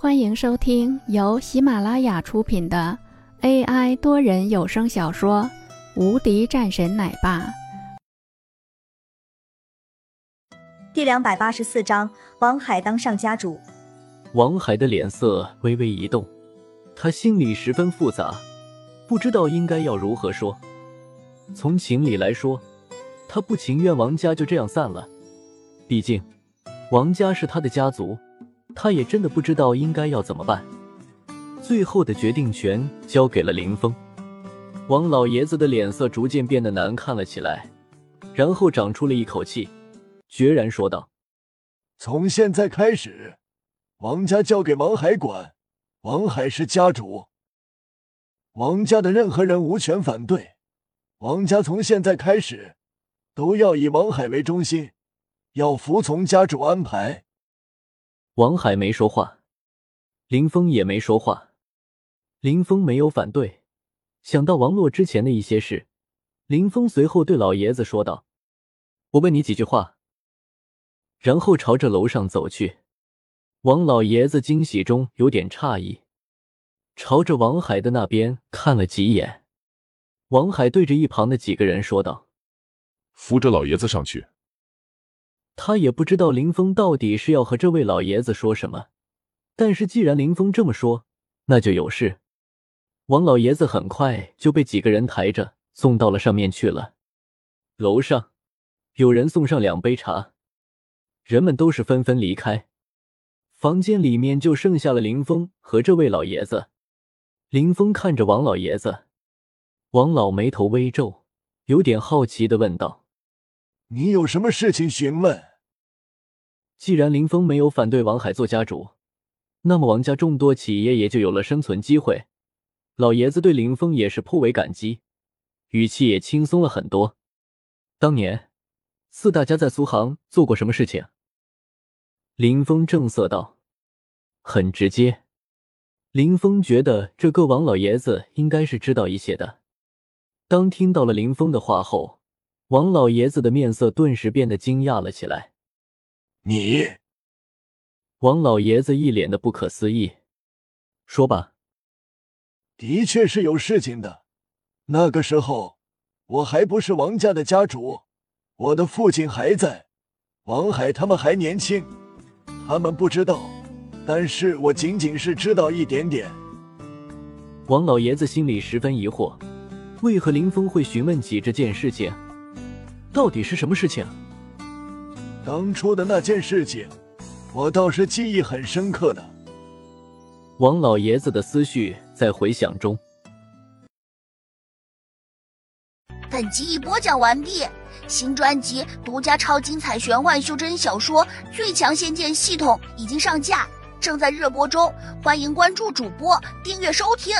欢迎收听由喜马拉雅出品的 AI 多人有声小说《无敌战神奶爸》第两百八十四章：王海当上家主。王海的脸色微微一动，他心里十分复杂，不知道应该要如何说。从情理来说，他不情愿王家就这样散了，毕竟王家是他的家族。他也真的不知道应该要怎么办，最后的决定权交给了林峰。王老爷子的脸色逐渐变得难看了起来，然后长出了一口气，决然说道：“从现在开始，王家交给王海管，王海是家主，王家的任何人无权反对。王家从现在开始都要以王海为中心，要服从家主安排。”王海没说话，林峰也没说话。林峰没有反对。想到王洛之前的一些事，林峰随后对老爷子说道：“我问你几句话。”然后朝着楼上走去。王老爷子惊喜中有点诧异，朝着王海的那边看了几眼。王海对着一旁的几个人说道：“扶着老爷子上去。”他也不知道林峰到底是要和这位老爷子说什么，但是既然林峰这么说，那就有事。王老爷子很快就被几个人抬着送到了上面去了。楼上有人送上两杯茶，人们都是纷纷离开。房间里面就剩下了林峰和这位老爷子。林峰看着王老爷子，王老眉头微皱，有点好奇的问道：“你有什么事情询问？”既然林峰没有反对王海做家主，那么王家众多企业也就有了生存机会。老爷子对林峰也是颇为感激，语气也轻松了很多。当年四大家在苏杭做过什么事情？林峰正色道，很直接。林峰觉得这个王老爷子应该是知道一些的。当听到了林峰的话后，王老爷子的面色顿时变得惊讶了起来。你，王老爷子一脸的不可思议，说吧。的确是有事情的。那个时候我还不是王家的家主，我的父亲还在，王海他们还年轻，他们不知道，但是我仅仅是知道一点点。王老爷子心里十分疑惑，为何林峰会询问起这件事情？到底是什么事情？当初的那件事情，我倒是记忆很深刻的。王老爷子的思绪在回想中。本集已播讲完毕，新专辑独家超精彩玄幻修真小说《最强仙剑系统》已经上架，正在热播中，欢迎关注主播，订阅收听。